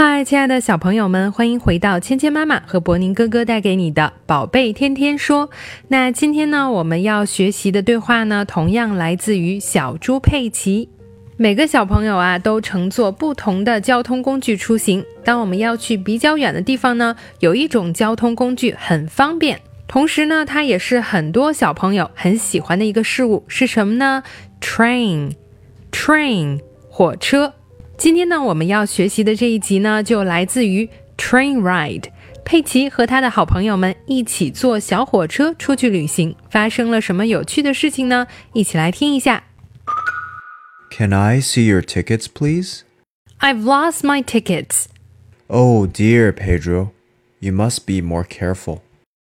嗨，亲爱的小朋友们，欢迎回到芊芊妈妈和博宁哥哥带给你的宝贝天天说。那今天呢，我们要学习的对话呢，同样来自于小猪佩奇。每个小朋友啊，都乘坐不同的交通工具出行。当我们要去比较远的地方呢，有一种交通工具很方便，同时呢，它也是很多小朋友很喜欢的一个事物，是什么呢？Train，train，火车。今天呢，我们要学习的这一集呢，就来自于 Train Ride。佩奇和他的好朋友们一起坐小火车出去旅行，发生了什么有趣的事情呢？一起来听一下。Can I see your tickets, please? I've lost my tickets. Oh dear, Pedro. You must be more careful.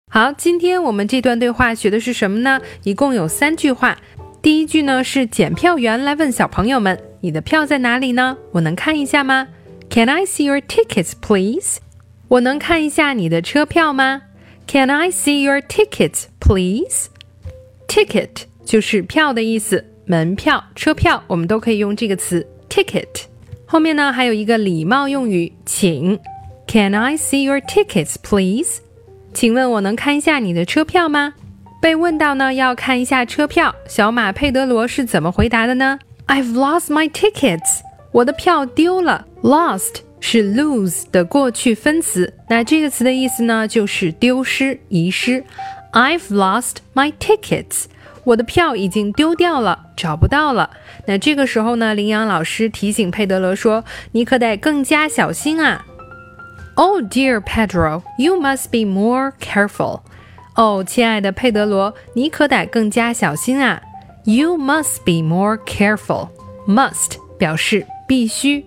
好，今天我们这段对话学的是什么呢？一共有三句话。第一句呢是检票员来问小朋友们。你的票在哪里呢？我能看一下吗？Can I see your tickets, please？我能看一下你的车票吗？Can I see your tickets, please？Ticket 就是票的意思，门票、车票我们都可以用这个词 ticket。后面呢还有一个礼貌用语，请。Can I see your tickets, please？请问我能看一下你的车票吗？被问到呢要看一下车票，小马佩德罗是怎么回答的呢？I've lost my tickets，我的票丢了。Lost 是 lose 的过去分词，那这个词的意思呢，就是丢失、遗失。I've lost my tickets，我的票已经丢掉了，找不到了。那这个时候呢，羚羊老师提醒佩德罗说：“你可得更加小心啊。”Oh dear Pedro，you must be more careful。哦，亲爱的佩德罗，你可得更加小心啊。You must be more careful. Must 表示必须，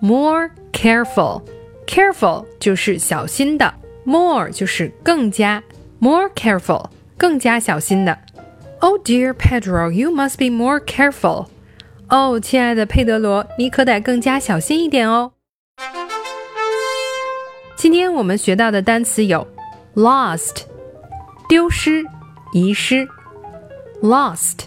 more careful. Careful 就是小心的，more 就是更加，more careful 更加小心的。Oh dear Pedro, you must be more careful. 哦，亲爱的佩德罗，你可得更加小心一点哦。今天我们学到的单词有 lost 丢失、遗失，lost。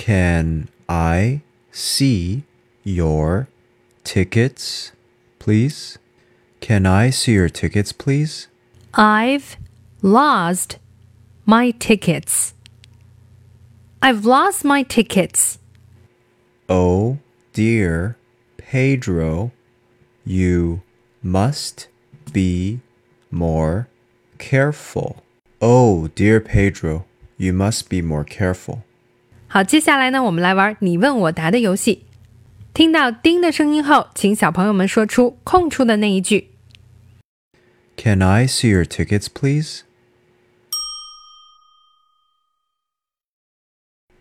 Can I see your tickets, please? Can I see your tickets, please? I've lost my tickets. I've lost my tickets. Oh dear, Pedro, you must be more careful. Oh dear Pedro, you must be more careful. 好，接下来呢，我们来玩你问我答的游戏。听到“叮”的声音后，请小朋友们说出空出的那一句。Can I see your tickets, please?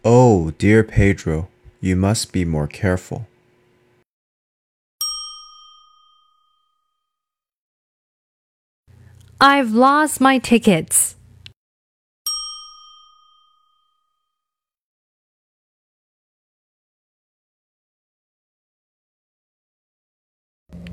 Oh, dear Pedro, you must be more careful. I've lost my tickets.